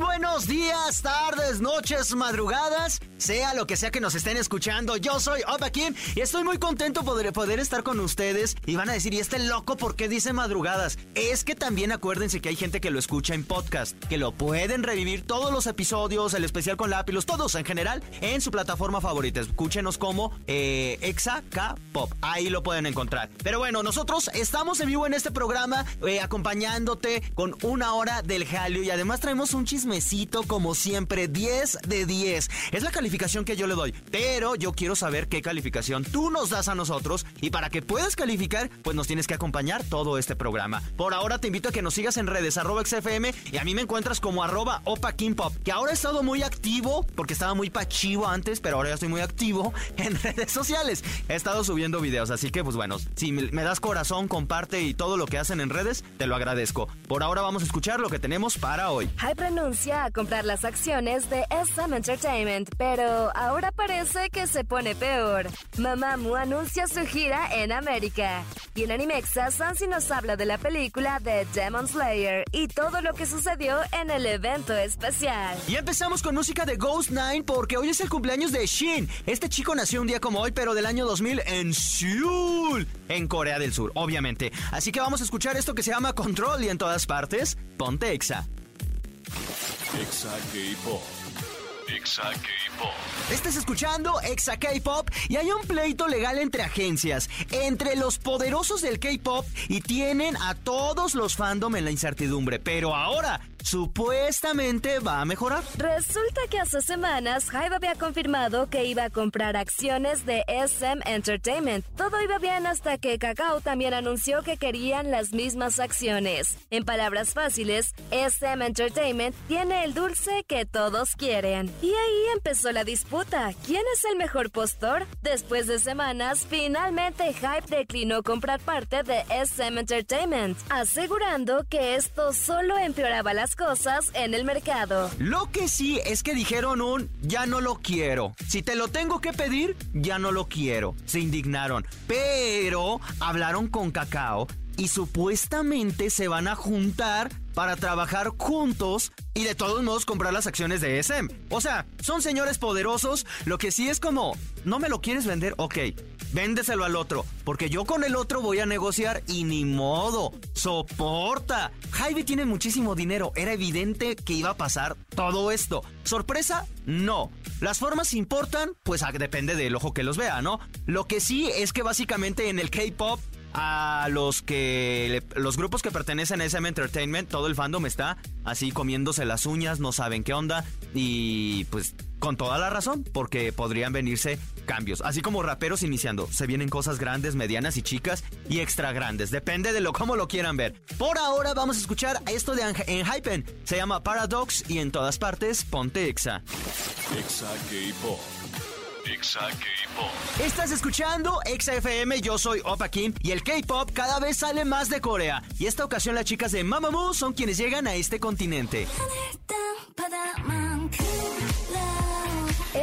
Buenos días, tardes, noches, madrugadas, sea lo que sea que nos estén escuchando. Yo soy Opa Kim y estoy muy contento de poder estar con ustedes. Y van a decir, ¿y este loco por qué dice madrugadas? Es que también acuérdense que hay gente que lo escucha en podcast, que lo pueden revivir todos los episodios, el especial con Lápilos, todos en general, en su plataforma favorita. Escúchenos como eh, Exa K Pop. Ahí lo pueden encontrar. Pero bueno, nosotros estamos en vivo en este programa, eh, acompañándote con una hora del jaleo y además traemos un chismecito como siempre, 10 de 10. Es la calificación que yo le doy, pero yo quiero saber qué calificación tú nos das a nosotros y para que puedas calificar, pues nos tienes que acompañar todo este programa. Por ahora te invito a que nos sigas en redes arroba XFM y a mí me encuentras como arroba Opa Pop, que ahora he estado muy activo porque estaba muy pachivo antes, pero ahora ya estoy muy activo en redes sociales. He estado subiendo videos, así que pues bueno, si me das corazón, comparte y todo lo que hacen en redes, te lo agradezco. Por ahora vamos a escuchar lo que tenemos para hoy. Hype a comprar las acciones de SM Entertainment, pero ahora parece que se pone peor. Mamamoo anuncia su gira en América. Y en Animexa, Sansi nos habla de la película de Demon Slayer y todo lo que sucedió en el evento especial. Y empezamos con música de Ghost Nine porque hoy es el cumpleaños de Shin. Este chico nació un día como hoy, pero del año 2000 en Seoul, en Corea del Sur, obviamente. Así que vamos a escuchar esto que se llama Control y en todas partes, ponte Exa. K-Pop. Exa K-Pop. Estás escuchando Exa K-Pop y hay un pleito legal entre agencias, entre los poderosos del K-Pop y tienen a todos los fandom en la incertidumbre. Pero ahora supuestamente va a mejorar. Resulta que hace semanas Hybe había confirmado que iba a comprar acciones de SM Entertainment. Todo iba bien hasta que Kakao también anunció que querían las mismas acciones. En palabras fáciles, SM Entertainment tiene el dulce que todos quieren. Y ahí empezó la disputa. ¿Quién es el mejor postor? Después de semanas, finalmente Hype declinó comprar parte de SM Entertainment, asegurando que esto solo empeoraba las cosas en el mercado. Lo que sí es que dijeron un ya no lo quiero. Si te lo tengo que pedir, ya no lo quiero. Se indignaron. Pero hablaron con Cacao y supuestamente se van a juntar para trabajar juntos y de todos modos comprar las acciones de SM. O sea, son señores poderosos, lo que sí es como, ¿no me lo quieres vender? Ok, véndeselo al otro, porque yo con el otro voy a negociar y ni modo, soporta. Jaime tiene muchísimo dinero, era evidente que iba a pasar todo esto. ¿Sorpresa? No. ¿Las formas importan? Pues depende del ojo que los vea, ¿no? Lo que sí es que básicamente en el K-Pop a los que los grupos que pertenecen a SM Entertainment, todo el fandom está así comiéndose las uñas, no saben qué onda y pues con toda la razón, porque podrían venirse cambios, así como raperos iniciando, se vienen cosas grandes, medianas y chicas y extra grandes, depende de lo cómo lo quieran ver. Por ahora vamos a escuchar esto de en Hypen, se llama Paradox y en todas partes ponte Exa. Exa K-Pop. Estás escuchando Exa FM, yo soy Opa Kim y el K-pop cada vez sale más de Corea. Y esta ocasión las chicas de Mamamoo son quienes llegan a este continente.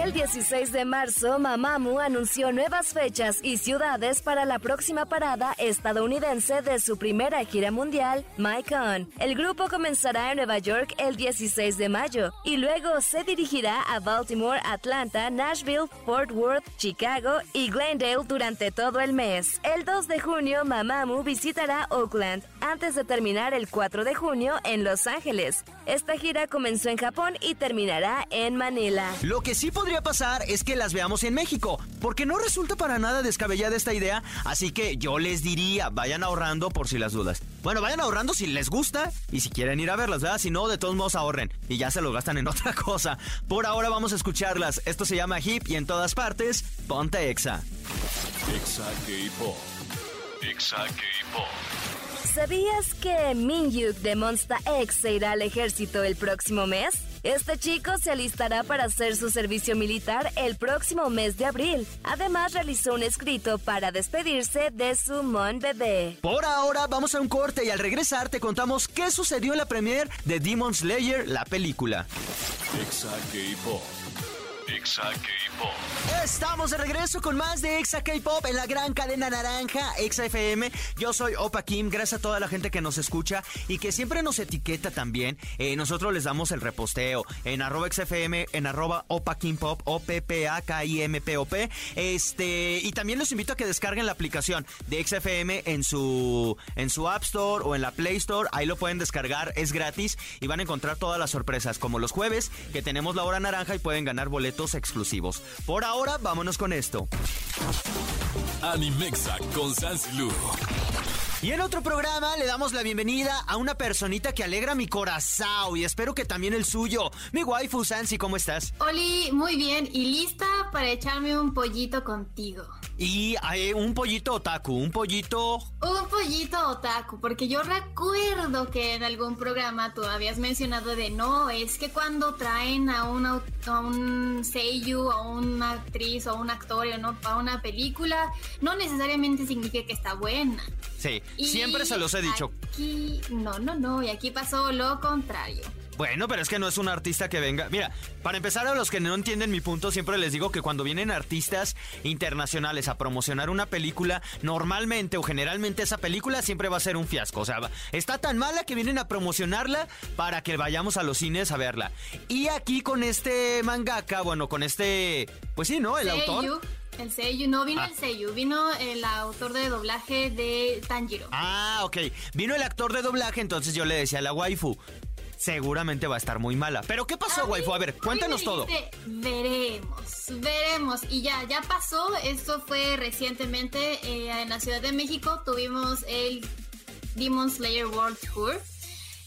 El 16 de marzo, Mamamoo anunció nuevas fechas y ciudades para la próxima parada estadounidense de su primera gira mundial, MyCon. El grupo comenzará en Nueva York el 16 de mayo y luego se dirigirá a Baltimore, Atlanta, Nashville, Fort Worth, Chicago y Glendale durante todo el mes. El 2 de junio, Mamamoo visitará Oakland antes de terminar el 4 de junio en Los Ángeles. Esta gira comenzó en Japón y terminará en Manila. Lo que sí podría pasar es que las veamos en México, porque no resulta para nada descabellada esta idea, así que yo les diría, vayan ahorrando por si las dudas. Bueno, vayan ahorrando si les gusta y si quieren ir a verlas, ¿verdad? Si no, de todos modos ahorren y ya se lo gastan en otra cosa. Por ahora vamos a escucharlas. Esto se llama Hip y en todas partes, ponte Exa. Exa K-Pop. Exa K-Pop. ¿Sabías que Minhyuk de Monsta X se irá al ejército el próximo mes? Este chico se alistará para hacer su servicio militar el próximo mes de abril. Además, realizó un escrito para despedirse de su mon bebé. Por ahora, vamos a un corte y al regresar te contamos qué sucedió en la premier de Demon Slayer, la película. Exa K-Pop. Estamos de regreso con más de Exa K-Pop en la gran cadena naranja Exa FM. Yo soy Opa Kim, gracias a toda la gente que nos escucha y que siempre nos etiqueta también. Eh, nosotros les damos el reposteo en arroba XFM, en arroba Opa Kim Pop, O P P A K I M P O P. Este, y también los invito a que descarguen la aplicación de XFM en su en su App Store o en la Play Store. Ahí lo pueden descargar, es gratis y van a encontrar todas las sorpresas, como los jueves que tenemos la hora naranja y pueden ganar boletos exclusivos. Por ahora, vámonos con esto. Animexa con Sansilu. Y en otro programa le damos la bienvenida a una personita que alegra mi corazón y espero que también el suyo. Mi waifu Sansi, ¿cómo estás? Oli, muy bien y lista para echarme un pollito contigo. Y un pollito otaku, un pollito... Un pollito otaku, porque yo recuerdo que en algún programa tú habías mencionado de no, es que cuando traen a un, a un seiyuu, a una actriz o un actor o no, para una película, no necesariamente significa que está buena. Sí, Y siempre se los he dicho. Aquí, no, no, no, y aquí pasó lo contrario. Bueno, pero es que no es un artista que venga. Mira, para empezar, a los que no entienden mi punto, siempre les digo que cuando vienen artistas internacionales a promocionar una película, normalmente o generalmente esa película siempre va a ser un fiasco. O sea, está tan mala que vienen a promocionarla para que vayamos a los cines a verla. Y aquí con este mangaka, bueno, con este. Pues sí, ¿no? El autor. Seiyu, El Seiyu, no vino Ah. el Seiyu, vino el autor de doblaje de Tanjiro. Ah, ok. Vino el actor de doblaje, entonces yo le decía a la waifu. Seguramente va a estar muy mala. Pero ¿qué pasó, waifu? A ver, cuéntanos todo. veremos, veremos. Y ya, ya pasó. Esto fue recientemente eh, en la Ciudad de México. Tuvimos el Demon Slayer World Tour.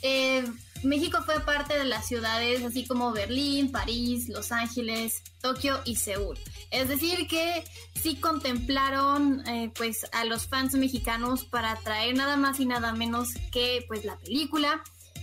Eh, México fue parte de las ciudades así como Berlín, París, Los Ángeles, Tokio y Seúl. Es decir que sí contemplaron eh, pues a los fans mexicanos para traer nada más y nada menos que pues la película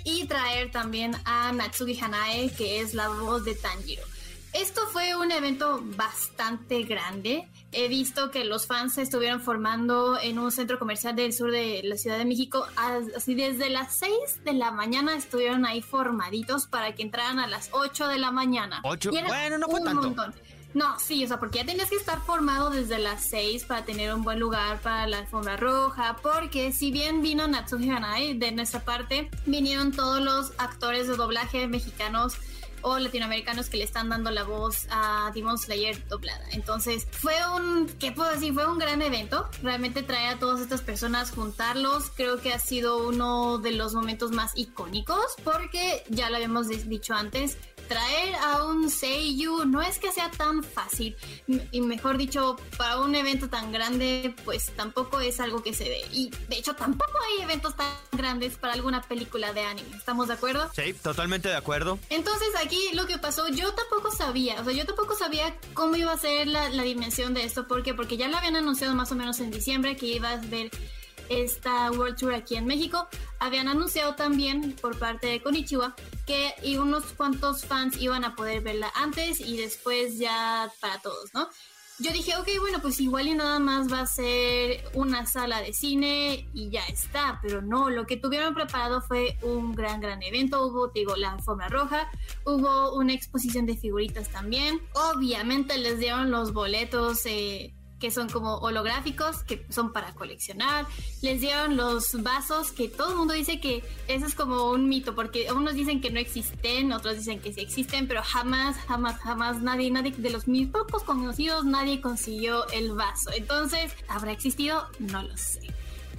y traer también a Natsuki Hanae que es la voz de Tanjiro. Esto fue un evento bastante grande. He visto que los fans se estuvieron formando en un centro comercial del sur de la Ciudad de México. As- Así desde las 6 de la mañana estuvieron ahí formaditos para que entraran a las 8 de la mañana. Ocho- Y era bueno, no fue un tanto. montón. No, sí, o sea, porque ya tenías que estar formado desde las 6 para tener un buen lugar para la alfombra roja, porque si bien vino Natsuki Hanai, de nuestra parte vinieron todos los actores de doblaje mexicanos o latinoamericanos que le están dando la voz a Demon Slayer doblada. Entonces, fue un, ¿qué puedo decir? Fue un gran evento. Realmente traer a todas estas personas, juntarlos, creo que ha sido uno de los momentos más icónicos, porque ya lo habíamos dicho antes, traer a un Seiyu no es que sea tan fácil y mejor dicho para un evento tan grande pues tampoco es algo que se dé y de hecho tampoco hay eventos tan grandes para alguna película de anime ¿estamos de acuerdo? Sí, totalmente de acuerdo. Entonces aquí lo que pasó, yo tampoco sabía, o sea, yo tampoco sabía cómo iba a ser la, la dimensión de esto, ¿por qué? Porque ya lo habían anunciado más o menos en diciembre que ibas a ver esta World Tour aquí en México. Habían anunciado también por parte de Konichiwa que unos cuantos fans iban a poder verla antes y después ya para todos, ¿no? Yo dije, ok, bueno, pues igual y nada más va a ser una sala de cine y ya está, pero no, lo que tuvieron preparado fue un gran, gran evento. Hubo, digo, la alfombra roja, hubo una exposición de figuritas también. Obviamente les dieron los boletos eh, que son como holográficos, que son para coleccionar. Les dieron los vasos, que todo el mundo dice que eso es como un mito, porque unos dicen que no existen, otros dicen que sí existen, pero jamás, jamás, jamás nadie, nadie de los mis pocos conocidos, nadie consiguió el vaso. Entonces, ¿habrá existido? No lo sé.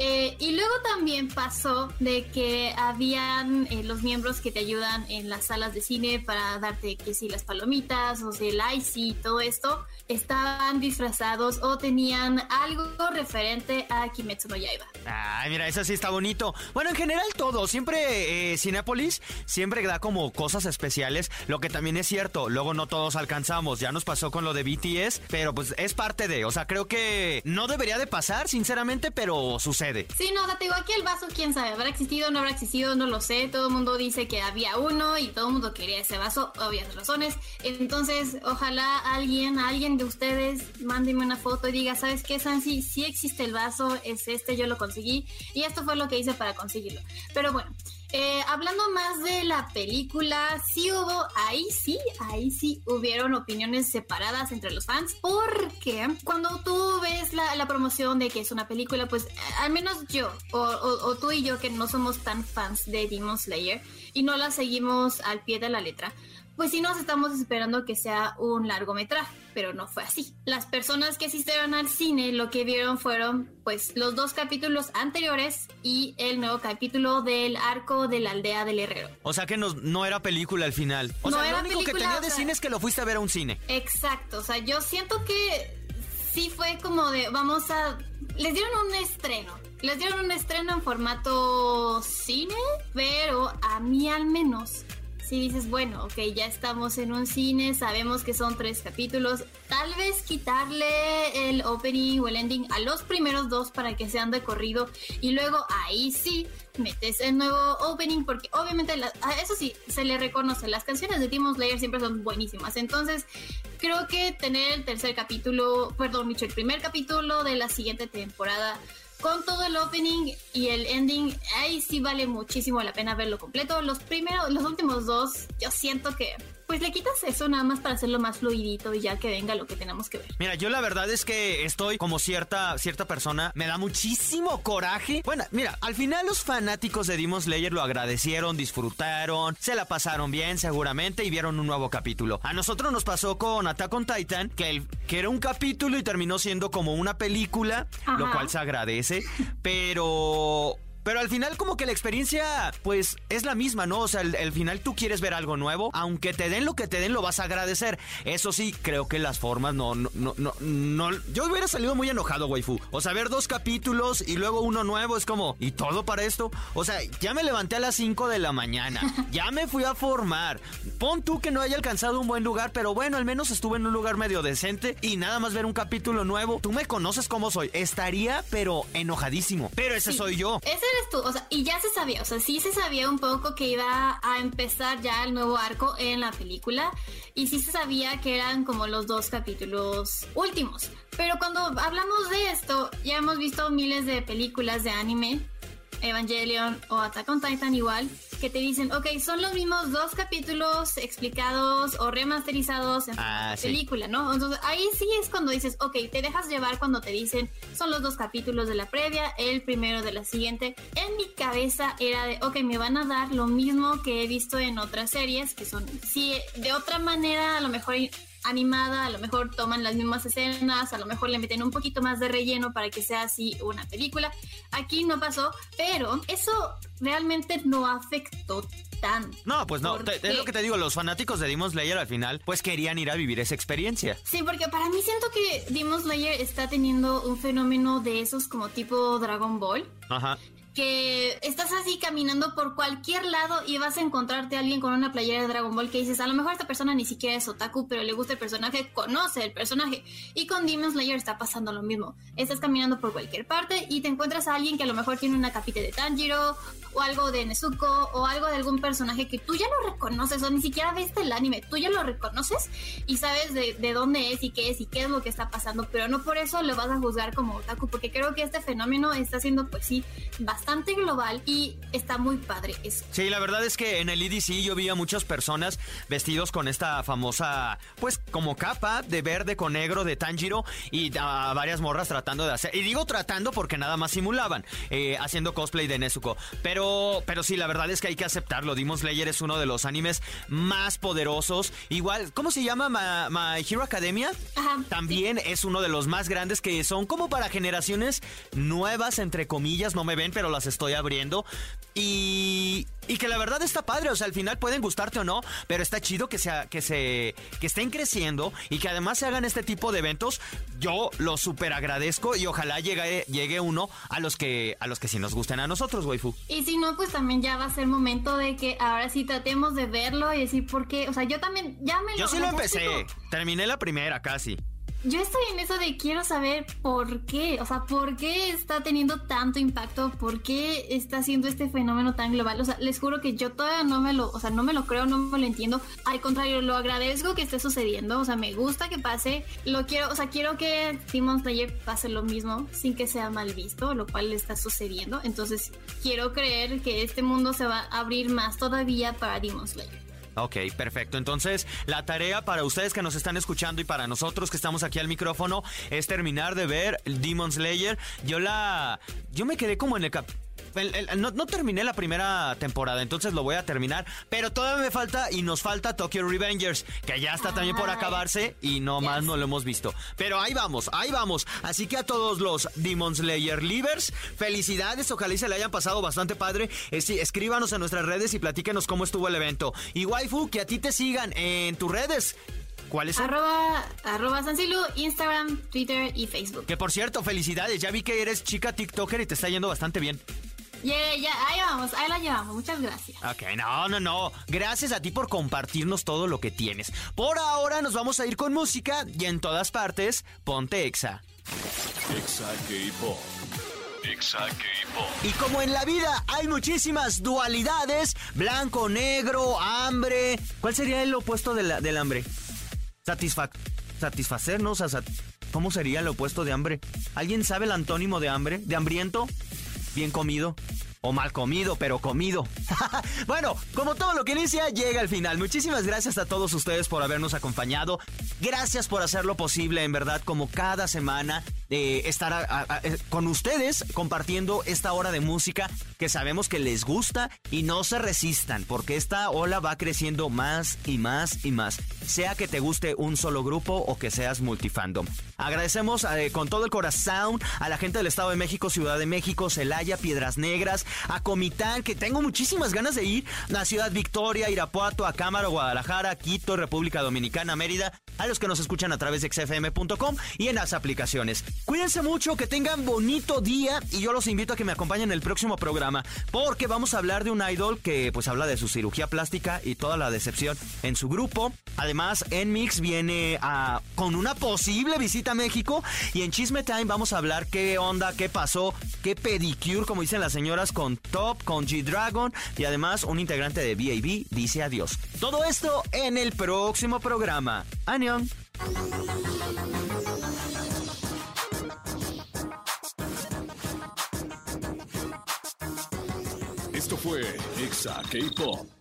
Eh, y luego también pasó de que habían eh, los miembros que te ayudan en las salas de cine para darte que si las palomitas o si el icy, todo esto, estaban disfrazados o tenían algo referente a Kimetsu no Yaiba. Ay, mira, eso sí está bonito. Bueno, en general todo. Siempre eh, siempre da como cosas especiales. Lo que también es cierto, luego no todos alcanzamos. Ya nos pasó con lo de BTS, pero pues es parte de. O sea, creo que no debería de pasar, sinceramente, pero sucede. Sí, no, o sea, te digo, aquí el vaso, quién sabe, habrá existido, no habrá existido, no lo sé. Todo el mundo dice que había uno y todo el mundo quería ese vaso, obvias razones. Entonces, ojalá alguien, alguien de ustedes, mándeme una foto y diga, ¿sabes qué, Sansi? Sí existe el vaso, es este, yo lo conseguí. Y esto fue lo que hice para conseguirlo. Pero bueno. Eh, hablando más de la película, sí hubo, ahí sí, ahí sí hubieron opiniones separadas entre los fans, porque cuando tú ves la, promoción de que es una película, pues eh, al menos yo, o, tú y yo que no somos tan fans de Demon Slayer y no la seguimos al pie de la letra, pues sí nos estamos esperando que sea un largometraje, pero no fue así. Las personas que asistieron al cine lo que vieron fueron pues los dos capítulos anteriores y el nuevo capítulo del arco de la aldea del herrero. O sea que no, no era película al final. O sea, lo único que tenía de cine es que lo fuiste a ver a un cine. Exacto, o sea, yo siento que sí fue como de vamos a... Les dieron un estreno. Les dieron un estreno en formato cine, pero a mí al menos si dices, bueno, ok, ya estamos en un cine, sabemos que son tres capítulos, tal vez quitarle el opening o el ending a los primeros dos para que sean de corrido y luego ahí sí metes el nuevo opening porque obviamente eso sí se le reconoce las canciones de Demon Slayer siempre son buenísimas entonces creo que tener el tercer capítulo perdón Micho el primer capítulo de la siguiente temporada con todo el opening y el ending, ahí sí vale muchísimo la pena verlo completo. Los primeros, los últimos dos, yo siento que pues le quitas eso nada más para hacerlo más fluidito y ya que venga lo que tenemos que ver. Mira, yo la verdad es que estoy como cierta, cierta persona, me da muchísimo coraje. Bueno, mira, al final los fanáticos de Demon Slayer lo agradecieron, disfrutaron, se la pasaron bien seguramente y vieron un nuevo capítulo. A nosotros nos pasó con Attack on Titan, que, el, que era un capítulo y terminó siendo como una película, lo cual se agradece, pero pero al final como que la experiencia pues es la misma, ¿no? O sea, al, final tú quieres ver algo nuevo, aunque te den lo que te den lo vas a agradecer. Eso sí, creo que las formas no, no, no, no, no. Yo hubiera salido muy enojado, waifu. O sea, ver dos capítulos y luego uno nuevo es como, ¿y todo para esto? O sea, ya me levanté a las 5 de la mañana, ya me fui a formar. Pon tú que no haya alcanzado un buen lugar, pero bueno, al menos estuve en un lugar medio decente y nada más ver un capítulo nuevo. Tú me conoces cómo soy. Estaría, pero enojadísimo. Pero ese soy yo. Ese y ya se sabía, o sea, sí se sabía un poco que iba a empezar ya el nuevo arco en la película y sí se sabía que eran como los dos capítulos últimos. Pero cuando hablamos de esto, ya hemos visto miles de películas de anime Evangelion o Attack on Titan igual, que te dicen, ok, son los mismos dos capítulos explicados o remasterizados en ah, película, ¿no? Entonces ahí sí es cuando dices, ok, te dejas llevar cuando te dicen, son los dos capítulos de la previa, el primero de la siguiente. En mi cabeza era de, ok, me van a dar lo mismo que he visto en otras series, que son, si de otra manera a lo mejor animada, a lo mejor toman las mismas escenas, a lo mejor le meten un poquito más de relleno para que sea así una película. Aquí no pasó, pero eso realmente no afectó tanto. No, pues no, es lo que te digo, los fanáticos de Demon Slayer al final pues querían ir a vivir esa experiencia. Sí, porque para mí siento que Demon Slayer está teniendo un fenómeno de esos como tipo Dragon Ball. Ajá estás así caminando por cualquier lado y vas a encontrarte a alguien con una playera de Dragon Ball que dices, a lo mejor esta persona ni siquiera es otaku, pero le gusta el personaje, conoce el personaje. Y con Demon Slayer está pasando lo mismo. Estás caminando por cualquier parte y te encuentras a alguien que a lo mejor tiene una capita de Tanjiro o algo de Nezuko o algo de algún personaje que tú ya lo reconoces o ni siquiera viste el anime, tú ya lo reconoces y sabes de, de dónde es y qué es y qué es lo que está pasando, pero no por eso lo vas a juzgar como otaku, porque creo que este fenómeno está siendo pues sí bastante bastante global y está muy padre eso. Sí, la verdad es que en el EDC yo vi a muchas personas vestidos con esta famosa, pues como capa de verde con negro de Tanjiro y a varias morras tratando de hacer, y digo tratando porque nada más simulaban, eh, haciendo cosplay de Nezuko. Pero, pero sí, la verdad es que hay que aceptarlo. Demon Slayer es uno de los animes más poderosos. Igual, ¿cómo se llama? My, Hero Academia. Ajá, También es uno de los más grandes que son como para generaciones nuevas, entre comillas, no me ven, pero las estoy abriendo. Y, y que la verdad está padre, o sea, al final pueden gustarte o no, pero está chido que, sea, que, se, que estén creciendo y que además se hagan este tipo de eventos. Yo lo súper agradezco y ojalá llegue, llegue uno a los que a los que sí nos gusten a nosotros, waifu. Y si no, pues también ya va a ser momento de que ahora sí tratemos de verlo y decir por qué, o sea, yo también ya me Yo sí lo empecé, terminé la primera casi. Yo estoy en eso de quiero saber por qué, o sea, por qué está teniendo tanto impacto, por qué está haciendo este fenómeno tan global. O sea, les juro que yo todavía no me lo, o sea, no me lo creo, no me lo entiendo. Al contrario, lo agradezco que esté sucediendo, o sea, me gusta que pase. Lo quiero, o sea, quiero que Demon Slayer pase lo mismo sin que sea mal visto, lo cual está sucediendo. Entonces, quiero creer que este mundo se va a abrir más todavía para Demon Slayer. Ok, perfecto. Entonces, la tarea para ustedes que nos están escuchando y para nosotros que estamos aquí al micrófono es terminar de ver Demon Slayer. Yo la. Yo me quedé como en el cap no, terminé la primera temporada, entonces lo voy a terminar. Pero todavía me falta y nos falta Tokyo Revengers, que ya está también por acabarse y no más no lo hemos visto. Pero ahí vamos, ahí vamos. Así que a todos los Demon Slayer Livers, felicidades. Ojalá y se le hayan pasado bastante padre. escríbanos en nuestras redes y platíquenos cómo estuvo el evento. Y waifu, que a ti te sigan en tus redes. ¿Cuáles son? Arroba, arroba Instagram, Twitter y Facebook. Que por cierto, felicidades. Ya vi que eres chica TikToker y te está yendo bastante bien. Yeah, ya, ahí vamos, ahí la llevamos. Muchas gracias. Ok, no, no, no. Gracias a ti por compartirnos todo lo que tienes. Por ahora nos vamos a ir con música y en todas partes, ponte Exa. Exa K-Pop. Exa K-Pop. Y como en la vida hay muchísimas dualidades, blanco, negro, hambre. ¿Cuál sería el opuesto del hambre? Satisfac satisfacernos, ¿cómo sería el opuesto de hambre? ¿Alguien sabe el antónimo de hambre? ¿De hambriento? Bien comido o mal comido, pero comido. bueno, como todo lo que inicia, llega al final. Muchísimas gracias a todos ustedes por habernos acompañado. Gracias por hacerlo posible, en verdad, como cada semana, eh, estar eh, con ustedes compartiendo esta hora de música que sabemos que les gusta y no se resistan, porque esta ola va creciendo más y más y más, sea que te guste un solo grupo o que seas multifandom. Agradecemos eh, con todo el corazón a la gente del Estado de México, Ciudad de México, Celaya, Piedras Negras, a Comitán, que tengo muchísimas ganas de ir, a Ciudad Victoria, Irapuato, a Cámara, Guadalajara, Quito, República Dominicana, Mérida, a los que nos escuchan a través de xfm.com y en las aplicaciones. Cuídense mucho, que tengan bonito día y yo los invito a que me acompañen en el próximo programa porque vamos a hablar de un idol que pues habla de su cirugía plástica y toda la decepción en su grupo. Además, en Mix viene con una posible visita a México y en Chisme Time vamos a hablar qué onda, qué pasó, qué pedicure, como dicen las señoras, con Top, con G-Dragon y además un integrante de BAB dice adiós. Todo esto en el próximo programa. ¡Anión! Esto fue Exa K-Pop.